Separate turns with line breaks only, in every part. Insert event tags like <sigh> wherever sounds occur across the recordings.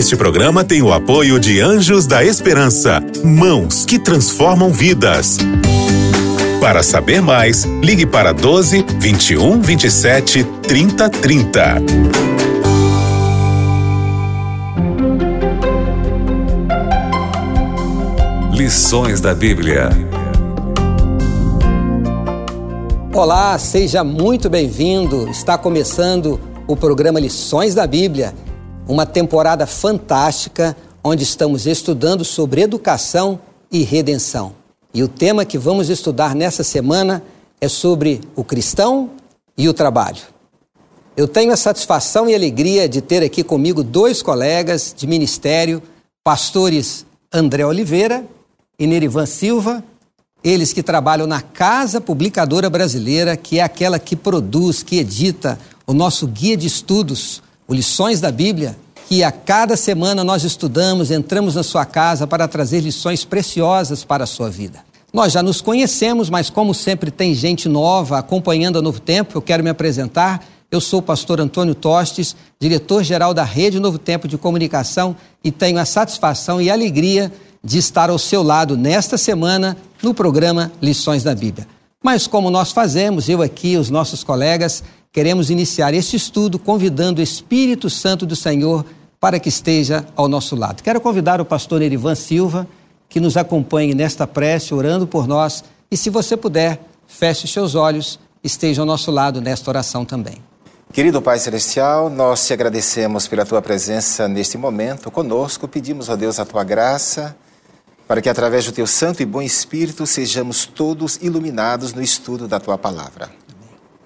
Este programa tem o apoio de Anjos da Esperança, mãos que transformam vidas. Para saber mais, ligue para 12 21 27 30 30. Lições da Bíblia.
Olá, seja muito bem-vindo. Está começando o programa Lições da Bíblia uma temporada fantástica onde estamos estudando sobre educação e redenção. E o tema que vamos estudar nessa semana é sobre o cristão e o trabalho. Eu tenho a satisfação e alegria de ter aqui comigo dois colegas de ministério, pastores André Oliveira e Nerivan Silva, eles que trabalham na Casa Publicadora Brasileira, que é aquela que produz, que edita o nosso guia de estudos o Lições da Bíblia, que a cada semana nós estudamos, entramos na sua casa para trazer lições preciosas para a sua vida. Nós já nos conhecemos, mas como sempre tem gente nova acompanhando a Novo Tempo, eu quero me apresentar. Eu sou o pastor Antônio Tostes, diretor-geral da Rede Novo Tempo de Comunicação e tenho a satisfação e alegria de estar ao seu lado nesta semana no programa Lições da Bíblia. Mas como nós fazemos, eu aqui, os nossos colegas, queremos iniciar este estudo convidando o Espírito Santo do Senhor para que esteja ao nosso lado. Quero convidar o pastor Erivan Silva que nos acompanhe nesta prece, orando por nós. E se você puder, feche seus olhos, esteja ao nosso lado nesta oração também.
Querido Pai Celestial, nós te agradecemos pela tua presença neste momento conosco. Pedimos a Deus a tua graça para que, através do teu Santo e Bom Espírito, sejamos todos iluminados no estudo da tua palavra.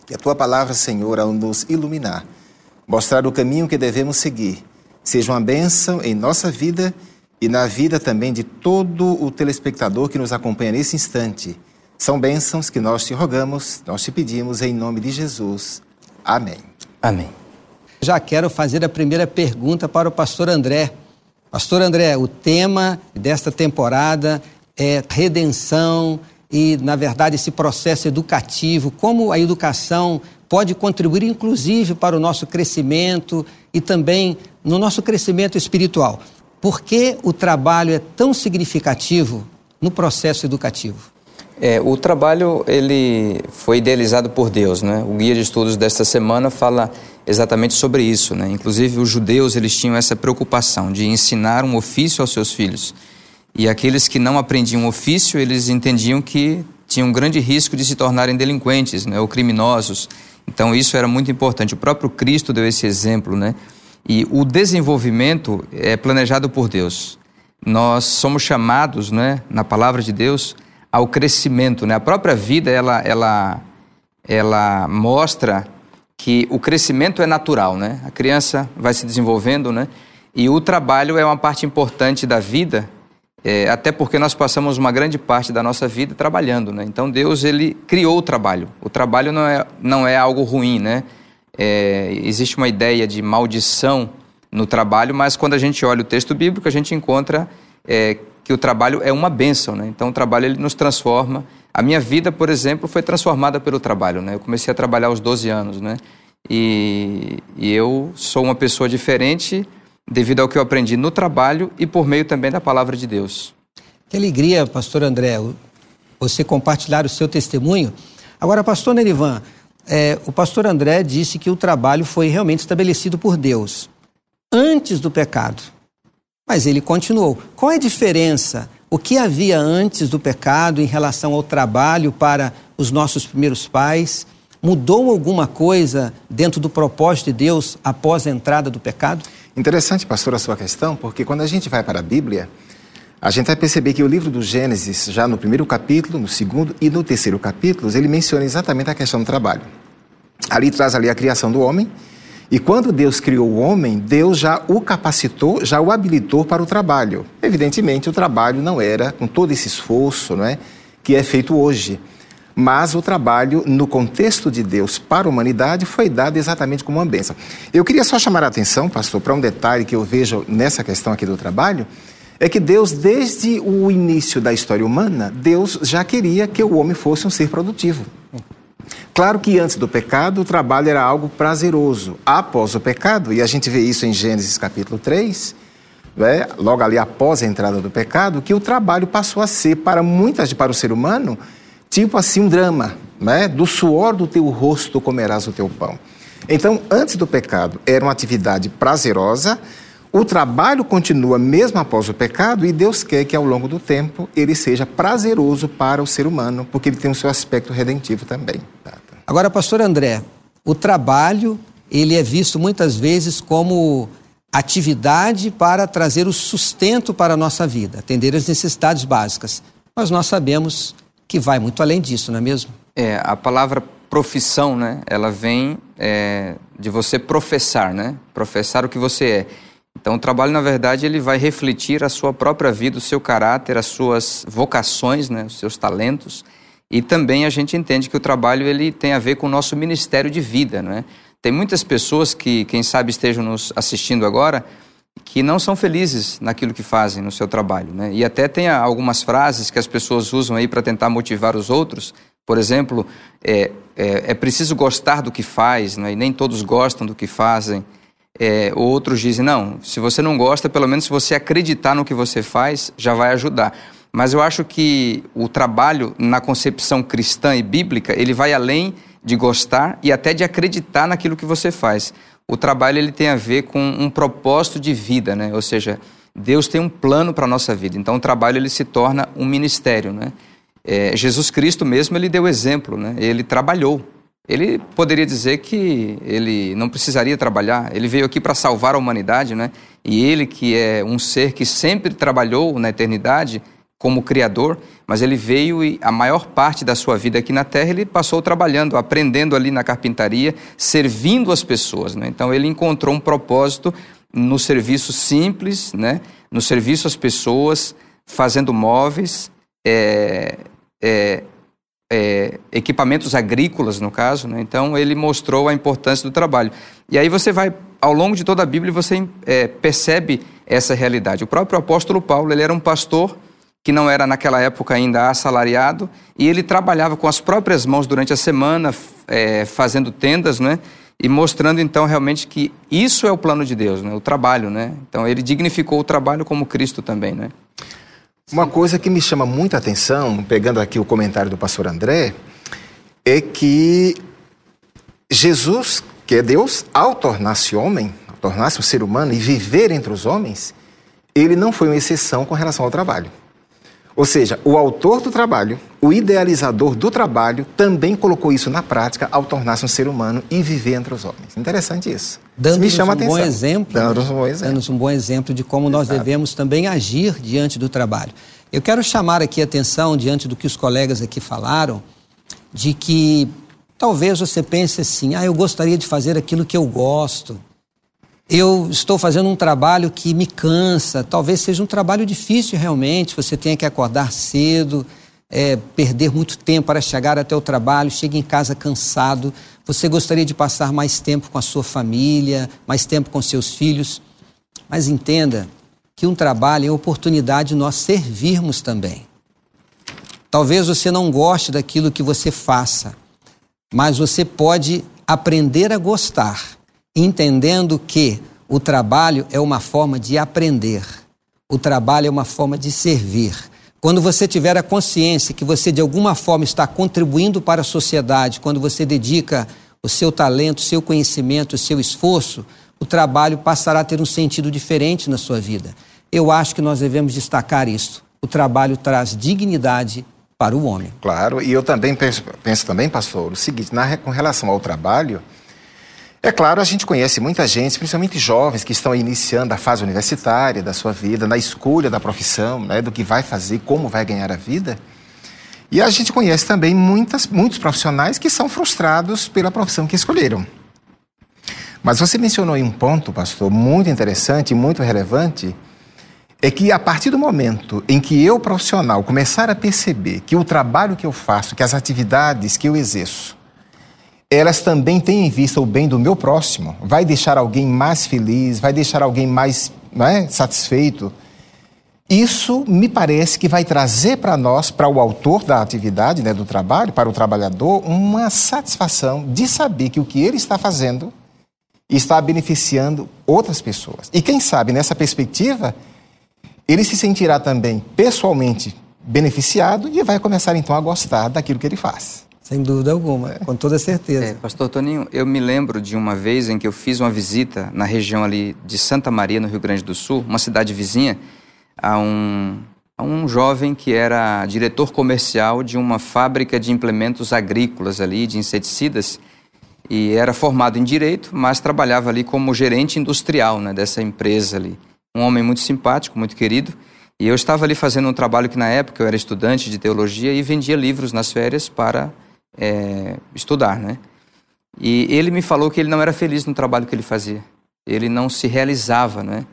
Que a tua palavra, Senhor, ao nos iluminar, mostrar o caminho que devemos seguir, seja uma bênção em nossa vida e na vida também de todo o telespectador que nos acompanha nesse instante. São bênçãos que nós te rogamos, nós te pedimos em nome de Jesus. Amém.
Amém. Já quero fazer a primeira pergunta para o pastor André. Pastor André, o tema desta temporada é redenção, e, na verdade, esse processo educativo, como a educação pode contribuir, inclusive, para o nosso crescimento e também no nosso crescimento espiritual. Por que o trabalho é tão significativo no processo educativo?
É, o trabalho ele foi idealizado por Deus, né? O guia de estudos desta semana fala exatamente sobre isso, né? Inclusive os judeus eles tinham essa preocupação de ensinar um ofício aos seus filhos. E aqueles que não aprendiam ofício, eles entendiam que tinham um grande risco de se tornarem delinquentes né, ou criminosos. Então isso era muito importante. O próprio Cristo deu esse exemplo, né? E o desenvolvimento é planejado por Deus. Nós somos chamados, né, na palavra de Deus, ao crescimento, né? A própria vida ela ela ela mostra que o crescimento é natural, né? A criança vai se desenvolvendo, né? E o trabalho é uma parte importante da vida é, até porque nós passamos uma grande parte da nossa vida trabalhando, né? Então Deus ele criou o trabalho. O trabalho não é, não é algo ruim, né? É, existe uma ideia de maldição no trabalho, mas quando a gente olha o texto bíblico a gente encontra é, que o trabalho é uma bênção, né? Então o trabalho ele nos transforma. A minha vida, por exemplo, foi transformada pelo trabalho, né? Eu comecei a trabalhar aos 12 anos, né? E, e eu sou uma pessoa diferente devido ao que eu aprendi no trabalho e por meio também da palavra de Deus.
Que alegria, pastor André, você compartilhar o seu testemunho. Agora, pastor Nerivan, é, o pastor André disse que o trabalho foi realmente estabelecido por Deus antes do pecado. Mas ele continuou. Qual é a diferença? O que havia antes do pecado em relação ao trabalho para os nossos primeiros pais? Mudou alguma coisa dentro do propósito de Deus após a entrada do pecado?
Interessante, pastor, a sua questão, porque quando a gente vai para a Bíblia, a gente vai perceber que o livro do Gênesis, já no primeiro capítulo, no segundo e no terceiro capítulo, ele menciona exatamente a questão do trabalho. Ali traz ali a criação do homem, e quando Deus criou o homem, Deus já o capacitou, já o habilitou para o trabalho. Evidentemente, o trabalho não era com todo esse esforço, não é, que é feito hoje. Mas o trabalho, no contexto de Deus para a humanidade, foi dado exatamente como uma bênção. Eu queria só chamar a atenção, pastor, para um detalhe que eu vejo nessa questão aqui do trabalho, é que Deus, desde o início da história humana, Deus já queria que o homem fosse um ser produtivo. Claro que antes do pecado, o trabalho era algo prazeroso. Após o pecado, e a gente vê isso em Gênesis capítulo 3, né, logo ali após a entrada do pecado, que o trabalho passou a ser, para muitas, para o ser humano, tipo assim um drama, né? Do suor do teu rosto comerás o teu pão. Então, antes do pecado, era uma atividade prazerosa, o trabalho continua mesmo após o pecado e Deus quer que ao longo do tempo ele seja prazeroso para o ser humano, porque ele tem o seu aspecto redentivo também.
Agora, pastor André, o trabalho, ele é visto muitas vezes como atividade para trazer o sustento para a nossa vida, atender as necessidades básicas. Mas nós sabemos que vai muito além disso, não é mesmo?
É, a palavra profissão, né, ela vem é, de você professar, né? Professar o que você é. Então, o trabalho, na verdade, ele vai refletir a sua própria vida, o seu caráter, as suas vocações, né, os seus talentos. E também a gente entende que o trabalho ele tem a ver com o nosso ministério de vida, né? Tem muitas pessoas que, quem sabe, estejam nos assistindo agora, que não são felizes naquilo que fazem no seu trabalho, né? E até tem algumas frases que as pessoas usam aí para tentar motivar os outros. Por exemplo, é, é, é, preciso gostar do que faz, né? E nem todos gostam do que fazem. É, outros dizem, não, se você não gosta, pelo menos se você acreditar no que você faz, já vai ajudar. Mas eu acho que o trabalho na concepção cristã e bíblica, ele vai além de gostar e até de acreditar naquilo que você faz. O trabalho ele tem a ver com um propósito de vida, né? Ou seja, Deus tem um plano para a nossa vida. Então o trabalho ele se torna um ministério, né? É, Jesus Cristo mesmo ele deu exemplo, né? Ele trabalhou. Ele poderia dizer que ele não precisaria trabalhar, ele veio aqui para salvar a humanidade, né? E ele, que é um ser que sempre trabalhou na eternidade como criador, mas ele veio e a maior parte da sua vida aqui na Terra ele passou trabalhando, aprendendo ali na carpintaria, servindo as pessoas, né? Então ele encontrou um propósito no serviço simples, né? No serviço às pessoas, fazendo móveis, é, é, é, equipamentos agrícolas, no caso. Né? Então, ele mostrou a importância do trabalho. E aí você vai, ao longo de toda a Bíblia, você é, percebe essa realidade. O próprio apóstolo Paulo, ele era um pastor que não era naquela época ainda assalariado, e ele trabalhava com as próprias mãos durante a semana, é, fazendo tendas, né? E mostrando então realmente que isso é o plano de Deus, né? O trabalho, né? Então ele dignificou o trabalho como Cristo também, né?
Uma coisa que me chama muita atenção, pegando aqui o comentário do pastor André, é que Jesus, que é Deus, ao tornar-se homem, ao tornar-se um ser humano e viver entre os homens, ele não foi uma exceção com relação ao trabalho. Ou seja, o autor do trabalho, o idealizador do trabalho, também colocou isso na prática ao tornar-se um ser humano e viver entre os homens. Interessante isso.
Dando
me chama
um
atenção.
Bom exemplo,
Dando um bom exemplo.
Dando um bom exemplo de como nós
Exato.
devemos também agir diante do trabalho. Eu quero chamar aqui a atenção, diante do que os colegas aqui falaram, de que talvez você pense assim: ah, eu gostaria de fazer aquilo que eu gosto eu estou fazendo um trabalho que me cansa, talvez seja um trabalho difícil realmente, você tenha que acordar cedo, é, perder muito tempo para chegar até o trabalho, chega em casa cansado, você gostaria de passar mais tempo com a sua família, mais tempo com seus filhos, mas entenda que um trabalho é oportunidade de nós servirmos também. Talvez você não goste daquilo que você faça, mas você pode aprender a gostar entendendo que o trabalho é uma forma de aprender, o trabalho é uma forma de servir. Quando você tiver a consciência que você de alguma forma está contribuindo para a sociedade, quando você dedica o seu talento, o seu conhecimento, o seu esforço, o trabalho passará a ter um sentido diferente na sua vida. Eu acho que nós devemos destacar isso. O trabalho traz dignidade para o homem.
Claro, e eu também penso, penso também, pastor, o seguinte, na, com relação ao trabalho, é claro, a gente conhece muita gente, principalmente jovens que estão iniciando a fase universitária da sua vida, na escolha da profissão, né, do que vai fazer, como vai ganhar a vida. E a gente conhece também muitas, muitos profissionais que são frustrados pela profissão que escolheram. Mas você mencionou aí um ponto, pastor, muito interessante e muito relevante, é que a partir do momento em que eu, profissional, começar a perceber que o trabalho que eu faço, que as atividades que eu exerço, elas também têm em vista o bem do meu próximo, vai deixar alguém mais feliz, vai deixar alguém mais é, satisfeito. Isso me parece que vai trazer para nós, para o autor da atividade, né, do trabalho, para o trabalhador, uma satisfação de saber que o que ele está fazendo está beneficiando outras pessoas. E quem sabe, nessa perspectiva, ele se sentirá também pessoalmente beneficiado e vai começar então a gostar daquilo que ele faz.
Sem dúvida alguma, é. com toda certeza. É,
Pastor Toninho, eu me lembro de uma vez em que eu fiz uma visita na região ali de Santa Maria, no Rio Grande do Sul, uma cidade vizinha, a um, a um jovem que era diretor comercial de uma fábrica de implementos agrícolas ali, de inseticidas, e era formado em direito, mas trabalhava ali como gerente industrial né, dessa empresa ali. Um homem muito simpático, muito querido. E eu estava ali fazendo um trabalho que na época eu era estudante de teologia e vendia livros nas férias para é, estudar, né? E ele me falou que ele não era feliz no trabalho que ele fazia. Ele não se realizava, né?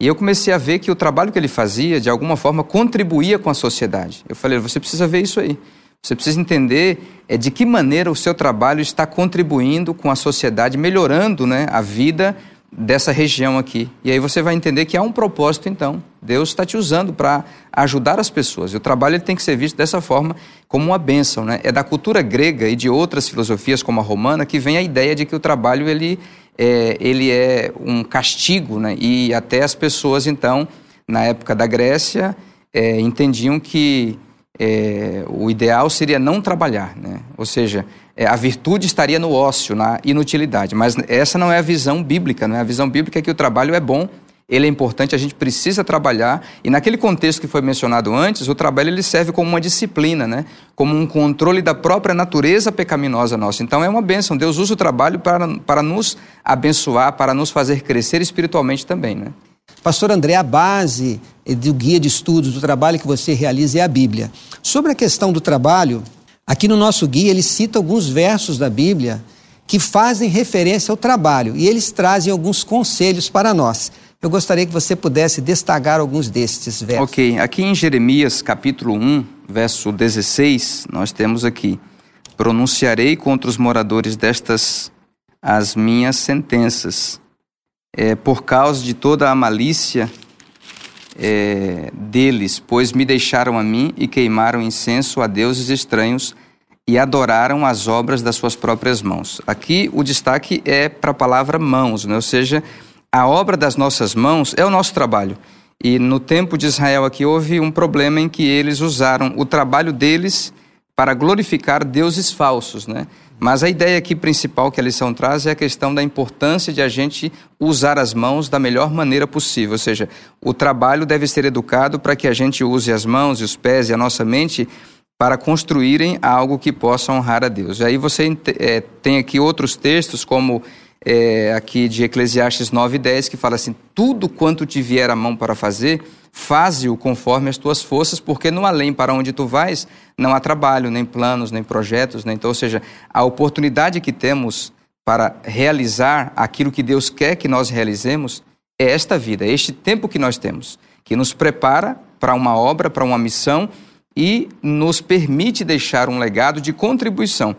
E eu comecei a ver que o trabalho que ele fazia, de alguma forma, contribuía com a sociedade. Eu falei, você precisa ver isso aí. Você precisa entender é, de que maneira o seu trabalho está contribuindo com a sociedade, melhorando né, a vida dessa região aqui. E aí você vai entender que há um propósito, então. Deus está te usando para ajudar as pessoas. E o trabalho ele tem que ser visto dessa forma, como uma bênção. Né? É da cultura grega e de outras filosofias, como a romana, que vem a ideia de que o trabalho ele é, ele é um castigo. Né? E até as pessoas, então, na época da Grécia, é, entendiam que é, o ideal seria não trabalhar. Né? Ou seja, é, a virtude estaria no ócio, na inutilidade. Mas essa não é a visão bíblica. Né? A visão bíblica é que o trabalho é bom, ele é importante, a gente precisa trabalhar. E naquele contexto que foi mencionado antes, o trabalho ele serve como uma disciplina, né? como um controle da própria natureza pecaminosa nossa. Então é uma bênção. Deus usa o trabalho para, para nos abençoar, para nos fazer crescer espiritualmente também. Né?
Pastor André, a base do guia de estudos do trabalho que você realiza é a Bíblia. Sobre a questão do trabalho, Aqui no nosso guia, ele cita alguns versos da Bíblia que fazem referência ao trabalho e eles trazem alguns conselhos para nós. Eu gostaria que você pudesse destacar alguns destes versos.
Ok, aqui em Jeremias capítulo 1, verso 16, nós temos aqui: Pronunciarei contra os moradores destas as minhas sentenças, é, por causa de toda a malícia é, deles, pois me deixaram a mim e queimaram incenso a deuses estranhos e adoraram as obras das suas próprias mãos. Aqui o destaque é para a palavra mãos, né? ou seja, a obra das nossas mãos é o nosso trabalho. E no tempo de Israel aqui houve um problema em que eles usaram o trabalho deles para glorificar deuses falsos, né? Mas a ideia aqui principal que a lição traz é a questão da importância de a gente usar as mãos da melhor maneira possível. Ou seja, o trabalho deve ser educado para que a gente use as mãos e os pés e a nossa mente para construírem algo que possa honrar a Deus. E aí você é, tem aqui outros textos, como é, aqui de Eclesiastes 9, 10, que fala assim: tudo quanto te vier a mão para fazer faze-o conforme as tuas forças, porque no além para onde tu vais, não há trabalho, nem planos, nem projetos, né? então, ou seja, a oportunidade que temos para realizar aquilo que Deus quer que nós realizemos é esta vida, é este tempo que nós temos, que nos prepara para uma obra, para uma missão e nos permite deixar um legado de contribuição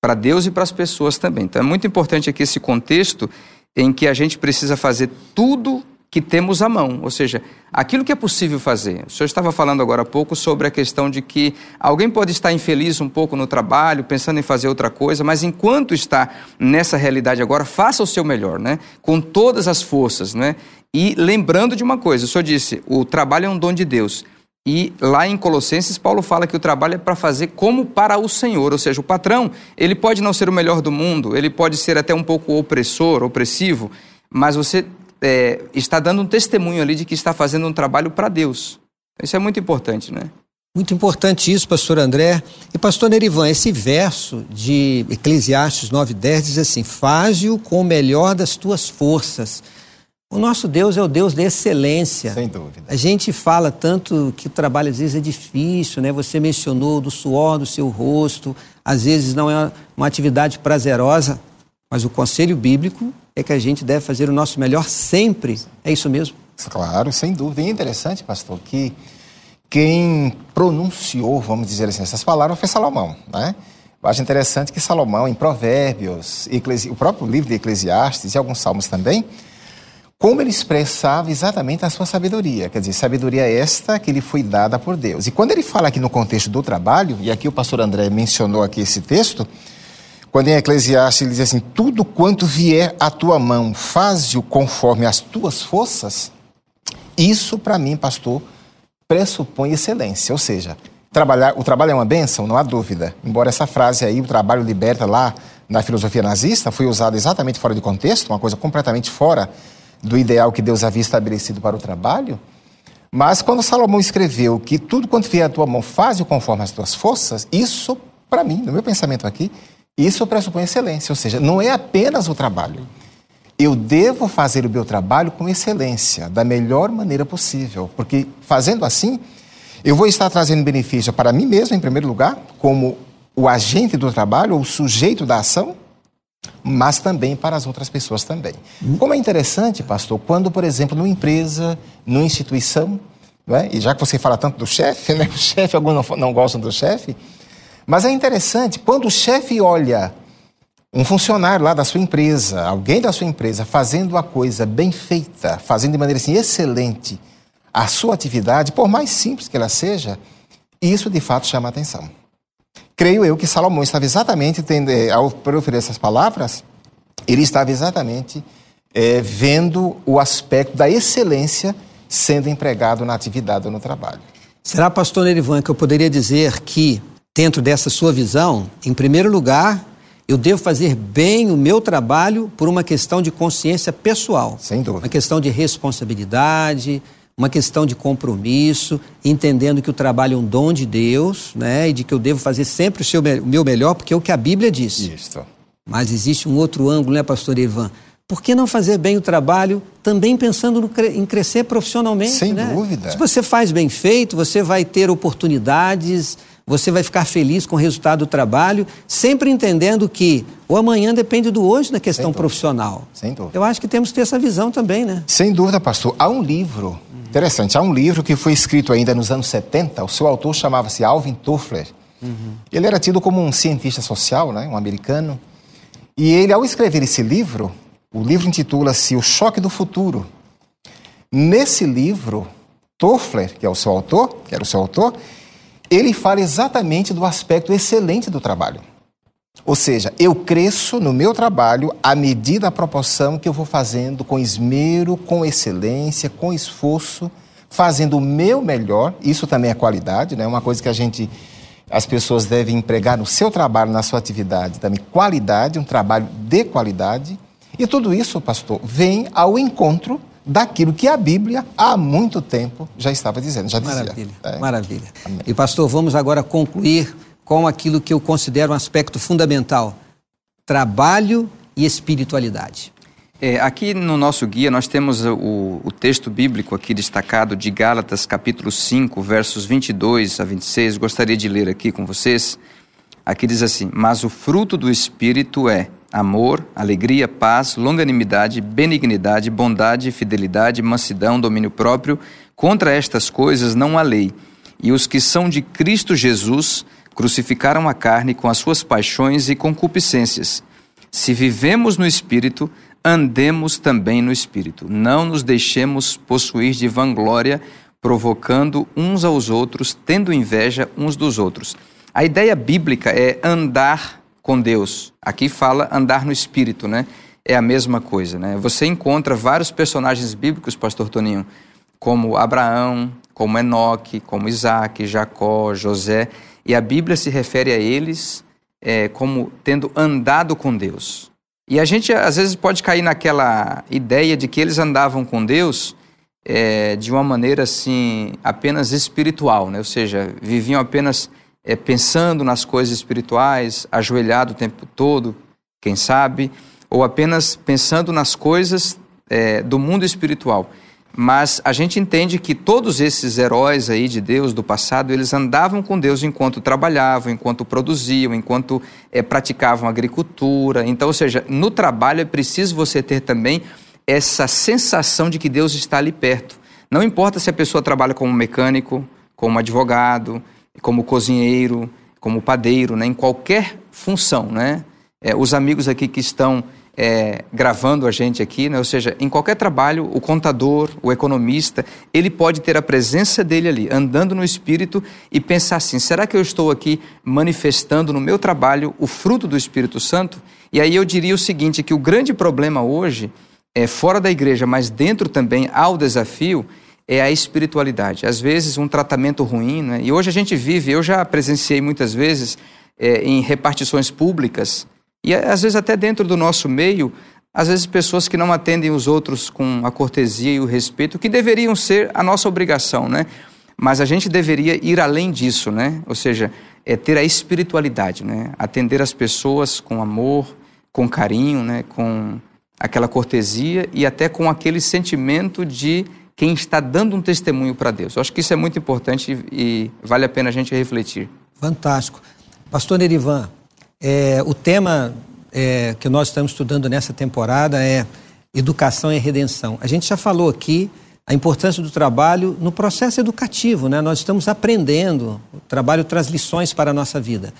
para Deus e para as pessoas também. Então é muito importante aqui esse contexto em que a gente precisa fazer tudo que temos à mão, ou seja, aquilo que é possível fazer. O senhor estava falando agora há pouco sobre a questão de que alguém pode estar infeliz um pouco no trabalho, pensando em fazer outra coisa, mas enquanto está nessa realidade agora, faça o seu melhor, né? Com todas as forças, né? E lembrando de uma coisa, o senhor disse, o trabalho é um dom de Deus. E lá em Colossenses, Paulo fala que o trabalho é para fazer como para o Senhor, ou seja, o patrão, ele pode não ser o melhor do mundo, ele pode ser até um pouco opressor, opressivo, mas você é, está dando um testemunho ali de que está fazendo um trabalho para Deus. Isso é muito importante, né?
Muito importante isso, pastor André. E pastor Nerivan, esse verso de Eclesiastes 9,10 diz assim: Faze-o com o melhor das tuas forças. O nosso Deus é o Deus da excelência.
Sem dúvida.
A gente fala tanto que o trabalho às vezes é difícil, né? Você mencionou do suor do seu rosto, às vezes não é uma atividade prazerosa, mas o conselho bíblico é que a gente deve fazer o nosso melhor sempre. É isso mesmo?
Claro, sem dúvida. E é interessante, pastor, que quem pronunciou, vamos dizer assim, essas palavras foi Salomão, né? Eu acho interessante que Salomão, em Provérbios, o próprio livro de Eclesiastes e alguns salmos também, como ele expressava exatamente a sua sabedoria. Quer dizer, sabedoria esta que lhe foi dada por Deus. E quando ele fala aqui no contexto do trabalho, e aqui o pastor André mencionou aqui esse texto, Quando em Eclesiastes ele diz assim: Tudo quanto vier à tua mão, faze-o conforme as tuas forças. Isso, para mim, pastor, pressupõe excelência. Ou seja, trabalhar, o trabalho é uma bênção, não há dúvida. Embora essa frase aí, o trabalho liberta lá na filosofia nazista, foi usada exatamente fora de contexto, uma coisa completamente fora do ideal que Deus havia estabelecido para o trabalho. Mas quando Salomão escreveu que tudo quanto vier à tua mão, faz-o conforme as tuas forças, isso, para mim, no meu pensamento aqui, isso pressupõe excelência. Ou seja, não é apenas o trabalho. Eu devo fazer o meu trabalho com excelência, da melhor maneira possível, porque fazendo assim, eu vou estar trazendo benefício para mim mesmo, em primeiro lugar, como o agente do trabalho, o sujeito da ação, mas também para as outras pessoas também. Como é interessante, pastor, quando, por exemplo, numa empresa, numa instituição, é? e já que você fala tanto do chefe, <laughs> né? o chefe, alguns não, não gostam do chefe, mas é interessante, quando o chefe olha um funcionário lá da sua empresa, alguém da sua empresa, fazendo a coisa bem feita, fazendo de maneira assim excelente a sua atividade, por mais simples que ela seja, isso de fato chama atenção creio eu que Salomão estava exatamente, tendo, eh, ao proferir essas palavras, ele estava exatamente é, vendo o aspecto da excelência sendo empregado na atividade ou no trabalho.
Será, pastor Nerivan, que eu poderia dizer que, dentro dessa sua visão, em primeiro lugar, eu devo fazer bem o meu trabalho por uma questão de consciência pessoal.
Sem dúvida.
Uma questão de responsabilidade, uma questão de compromisso, entendendo que o trabalho é um dom de Deus, né? E de que eu devo fazer sempre o, seu, o meu melhor, porque é o que a Bíblia diz.
Isso.
Mas existe um outro ângulo, né, pastor Ivan? Por que não fazer bem o trabalho também pensando no, em crescer profissionalmente?
Sem
né?
dúvida.
Se você faz bem feito, você vai ter oportunidades, você vai ficar feliz com o resultado do trabalho, sempre entendendo que o amanhã depende do hoje na questão profissional.
Sem dúvida.
Eu acho que temos que ter essa visão também, né?
Sem dúvida, pastor. Há um livro Interessante. Há um livro que foi escrito ainda nos anos 70, o seu autor chamava-se Alvin Toffler. Uhum. Ele era tido como um cientista social, né, um americano. E ele, ao escrever esse livro, o livro intitula-se O Choque do Futuro. Nesse livro, Toffler, que é o seu autor, que era o seu autor, ele fala exatamente do aspecto excelente do trabalho. Ou seja, eu cresço no meu trabalho à medida da proporção que eu vou fazendo com esmero, com excelência, com esforço, fazendo o meu melhor. Isso também é qualidade, né? Uma coisa que a gente as pessoas devem empregar no seu trabalho, na sua atividade, também qualidade, um trabalho de qualidade. E tudo isso, pastor, vem ao encontro daquilo que a Bíblia há muito tempo já estava dizendo, já dizia.
Maravilha, é. maravilha. Amém. E pastor, vamos agora concluir com aquilo que eu considero um aspecto fundamental: trabalho e espiritualidade.
É, aqui no nosso guia nós temos o, o, texto bíblico aqui destacado de Gálatas capítulo 5, versos 22 a 26. Gostaria de ler aqui com vocês. Aqui diz assim: Mas o fruto do Espírito é amor, alegria, paz, longanimidade, benignidade, bondade, fidelidade, mansidão, domínio próprio. Contra estas coisas não há lei. E os que são de Cristo Jesus crucificaram a carne com as suas paixões e concupiscências. Se vivemos no Espírito, andemos também no Espírito. Não nos deixemos possuir de vanglória, provocando uns aos outros, tendo inveja uns dos outros. A ideia bíblica é andar com Deus. Aqui fala andar no Espírito, né? É a mesma coisa, né? Você encontra vários personagens bíblicos, pastor Toninho, como Abraão, como Enoque, como Isaac, Jacó, José, e a Bíblia se refere a eles é, como tendo andado com Deus. E a gente às vezes pode cair naquela ideia de que eles andavam com Deus é, de uma maneira assim apenas espiritual, né? ou seja, viviam apenas é, pensando nas coisas espirituais, ajoelhado o tempo todo, quem sabe, ou apenas pensando nas coisas é, do mundo espiritual. Mas a gente entende que todos esses heróis aí de Deus do passado, eles andavam com Deus enquanto trabalhavam, enquanto produziam, enquanto é, praticavam agricultura. Então, ou seja, no trabalho é preciso você ter também essa sensação de que Deus está ali perto. Não importa se a pessoa trabalha como mecânico, como advogado, como cozinheiro, como padeiro, né? em qualquer função. Né? É, os amigos aqui que estão é, gravando a gente aqui, né? ou seja, em qualquer trabalho, o contador, o economista, ele pode ter a presença dele ali, andando no espírito e pensar assim: será que eu estou aqui manifestando no meu trabalho o fruto do Espírito Santo? E aí eu diria o seguinte: que o grande problema hoje, é, fora da igreja, mas dentro também há o desafio, é a espiritualidade. Às vezes, um tratamento ruim, né? e hoje a gente vive, eu já presenciei muitas vezes é, em repartições públicas, e às vezes até dentro do nosso meio, às vezes pessoas que não atendem os outros com a cortesia e o respeito, que deveriam ser a nossa obrigação, né? Mas a gente deveria ir além disso, né? Ou seja, é ter a espiritualidade, né? Atender as pessoas com amor, com carinho, né? Com aquela cortesia e até com aquele sentimento de quem está dando um testemunho para Deus. Eu acho que isso é muito importante e vale a pena a gente refletir.
Fantástico. Pastor Nerivan, é, o tema é, que nós estamos estudando nessa temporada é educação e redenção. A gente já falou aqui a importância do trabalho no processo educativo, né? Nós estamos aprendendo, o trabalho traz lições para a nossa vida.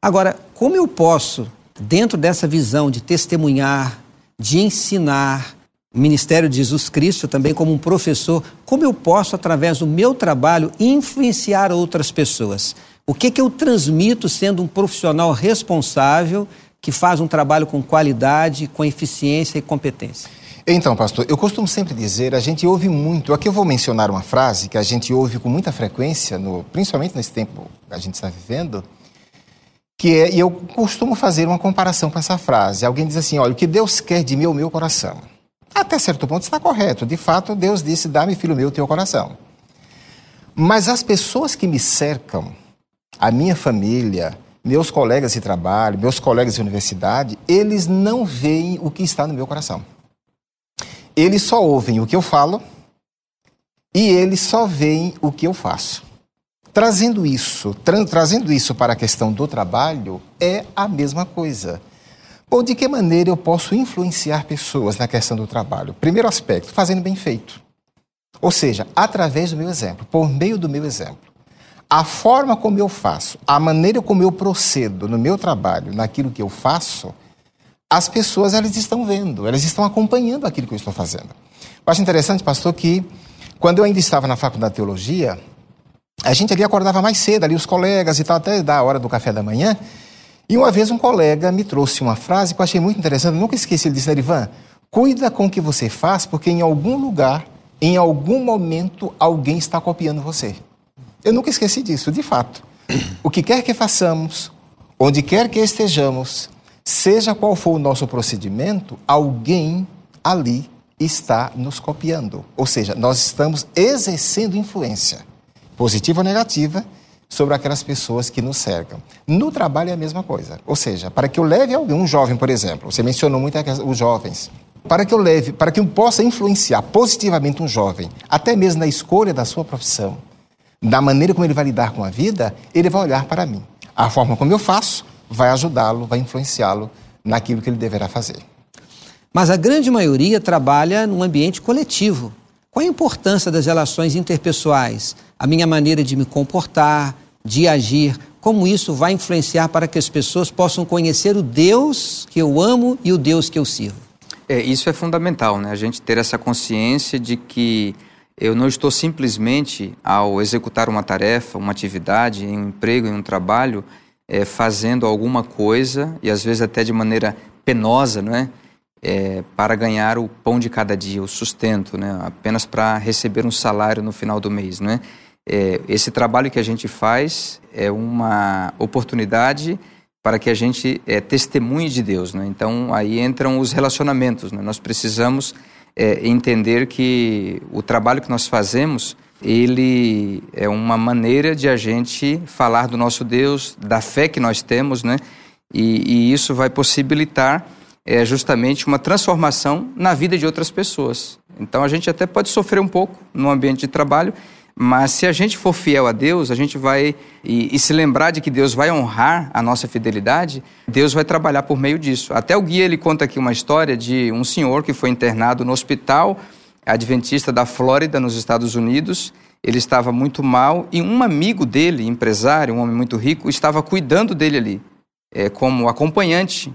Agora, como eu posso, dentro dessa visão de testemunhar, de ensinar, ministério de Jesus Cristo também como um professor, como eu posso, através do meu trabalho, influenciar outras pessoas? O que, que eu transmito sendo um profissional responsável que faz um trabalho com qualidade, com eficiência e competência?
Então, pastor, eu costumo sempre dizer, a gente ouve muito. Aqui eu vou mencionar uma frase que a gente ouve com muita frequência, no, principalmente nesse tempo que a gente está vivendo, que é, e eu costumo fazer uma comparação com essa frase. Alguém diz assim: olha, o que Deus quer de mim é o meu coração. Até certo ponto está correto. De fato, Deus disse: dá-me, filho meu, o teu coração. Mas as pessoas que me cercam, a minha família, meus colegas de trabalho, meus colegas de universidade, eles não veem o que está no meu coração. Eles só ouvem o que eu falo e eles só veem o que eu faço. Trazendo isso, tra trazendo isso para a questão do trabalho, é a mesma coisa. Ou de que maneira eu posso influenciar pessoas na questão do trabalho? Primeiro aspecto, fazendo bem feito. Ou seja, através do meu exemplo, por meio do meu exemplo a forma como eu faço, a maneira como eu procedo no meu trabalho, naquilo que eu faço, as pessoas elas estão vendo, elas estão acompanhando aquilo que eu estou fazendo. Eu acho interessante, pastor, que quando eu ainda estava na faculdade de teologia, a gente ali acordava mais cedo, ali os colegas e tal, até da hora do café da manhã. E uma vez um colega me trouxe uma frase que eu achei muito interessante, eu nunca esqueci, ele disse, Ivan, cuida com o que você faz, porque em algum lugar, em algum momento, alguém está copiando você. Eu nunca esqueci disso, de fato. O que quer que façamos, onde quer que estejamos, seja qual for o nosso procedimento, alguém ali está nos copiando. Ou seja, nós estamos exercendo influência, positiva ou negativa, sobre aquelas pessoas que nos cercam. No trabalho é a mesma coisa. Ou seja, para que eu leve alguém, um jovem, por exemplo, você mencionou muito os jovens. Para que eu leve, para que eu possa influenciar positivamente um jovem, até mesmo na escolha da sua profissão, da maneira como ele vai lidar com a vida, ele vai olhar para mim. A forma como eu faço vai ajudá-lo, vai influenciá-lo naquilo que ele deverá fazer.
Mas a grande maioria trabalha num ambiente coletivo. Qual a importância das relações interpessoais? A minha maneira de me comportar, de agir, como isso vai influenciar para que as pessoas possam conhecer o Deus que eu amo e o Deus que eu sirvo?
É, isso é fundamental, né? A gente ter essa consciência de que eu não estou simplesmente, ao executar uma tarefa, uma atividade, em um emprego, em um trabalho, é, fazendo alguma coisa, e às vezes até de maneira penosa, não é? É para ganhar o pão de cada dia, o sustento, né? apenas para receber um salário no final do mês. Não é? é? esse trabalho que a gente faz é uma oportunidade para que a gente é, testemunhe de Deus. Né? Então, aí entram os relacionamentos. Né? Nós precisamos é, entender que o trabalho que nós fazemos ele é uma maneira de a gente falar do nosso Deus, da fé que nós temos, né? E, e isso vai possibilitar é, justamente uma transformação na vida de outras pessoas. Então a gente até pode sofrer um pouco no ambiente de trabalho, mas se a gente for fiel a Deus, a gente vai e, e, se lembrar de que Deus vai honrar a nossa fidelidade, Deus vai trabalhar por meio disso. Até o guia ele conta aqui uma história de um senhor que foi internado no hospital adventista da Flórida, nos Estados Unidos. Ele estava muito mal e um amigo dele, empresário, um homem muito rico, estava cuidando dele ali, é, como acompanhante.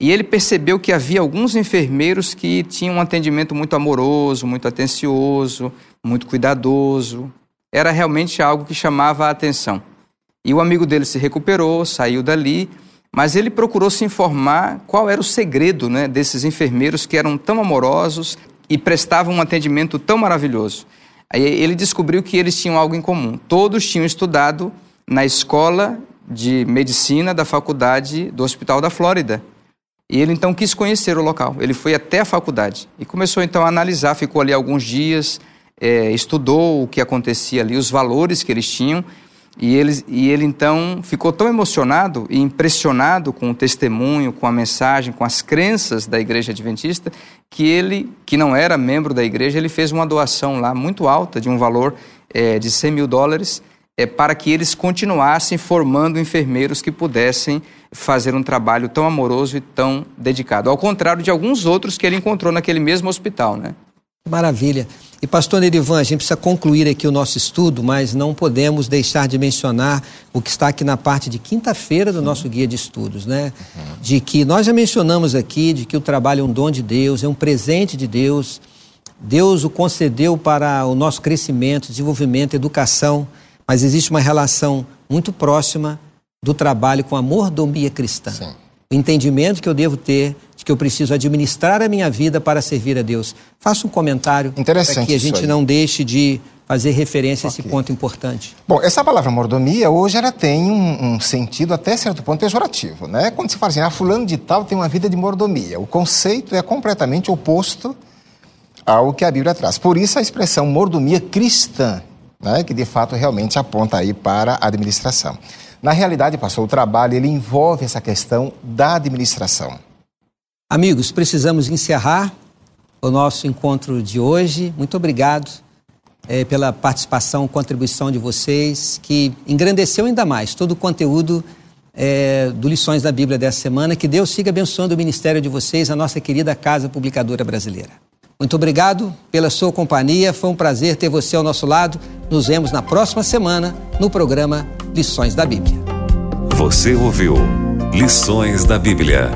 E ele percebeu que havia alguns enfermeiros que tinham um atendimento muito amoroso, muito atencioso, muito cuidadoso. Era realmente algo que chamava a atenção. E o amigo dele se recuperou, saiu dali, mas ele procurou se informar qual era o segredo né, desses enfermeiros que eram tão amorosos e prestavam um atendimento tão maravilhoso. Aí ele descobriu que eles tinham algo em comum. Todos tinham estudado na escola de medicina da faculdade do Hospital da Flórida. E ele então quis conhecer o local. Ele foi até a faculdade e começou então a analisar. Ficou ali alguns dias, é, estudou o que acontecia ali, os valores que eles tinham. E ele, e ele então ficou tão emocionado e impressionado com o testemunho, com a mensagem, com as crenças da igreja adventista, que ele, que não era membro da igreja, ele fez uma doação lá muito alta, de um valor é, de 100 mil dólares, é, para que eles continuassem formando enfermeiros que pudessem fazer um trabalho tão amoroso e tão dedicado. Ao contrário de alguns outros que ele encontrou naquele mesmo hospital, né?
Maravilha. E pastor Nerivan, a gente precisa concluir aqui o nosso estudo, mas não podemos deixar de mencionar o que está aqui na parte de quinta-feira do nosso guia de estudos, né? Uhum. De que nós já mencionamos aqui de que o trabalho é um dom de Deus, é um presente de Deus. Deus o concedeu para o nosso crescimento, desenvolvimento, educação, mas existe uma relação muito próxima do trabalho com a mordomia cristã. Sim. O entendimento que eu devo ter de que eu preciso administrar a minha vida para servir a Deus. Faça um comentário para que a gente não deixe de fazer referência okay. a esse ponto importante.
Bom, essa palavra mordomia hoje ela tem um, um, sentido até certo ponto pejorativo, né? Quando se fala assim, ah, fulano de tal tem uma vida de mordomia, o conceito é completamente oposto ao que a Bíblia traz. Por isso a expressão mordomia cristã, né? Que de fato realmente aponta aí para a administração. Na realidade, pastor, o trabalho ele envolve essa questão da administração.
Amigos, precisamos encerrar o nosso encontro de hoje. Muito obrigado é, pela participação, contribuição de vocês, que engrandeceu ainda mais todo o conteúdo é, do Lições da Bíblia dessa semana. Que Deus siga abençoando o ministério de vocês, a nossa querida Casa Publicadora Brasileira. Muito obrigado pela sua companhia. Foi um prazer ter você ao nosso lado. Nos vemos na próxima semana no programa Lições da Bíblia.
Você ouviu Lições da Bíblia.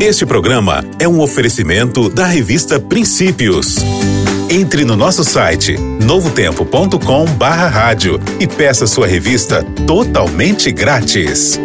Este programa é um oferecimento da revista Princípios. Entre no nosso site novotempo.com/rádio e peça sua revista totalmente grátis.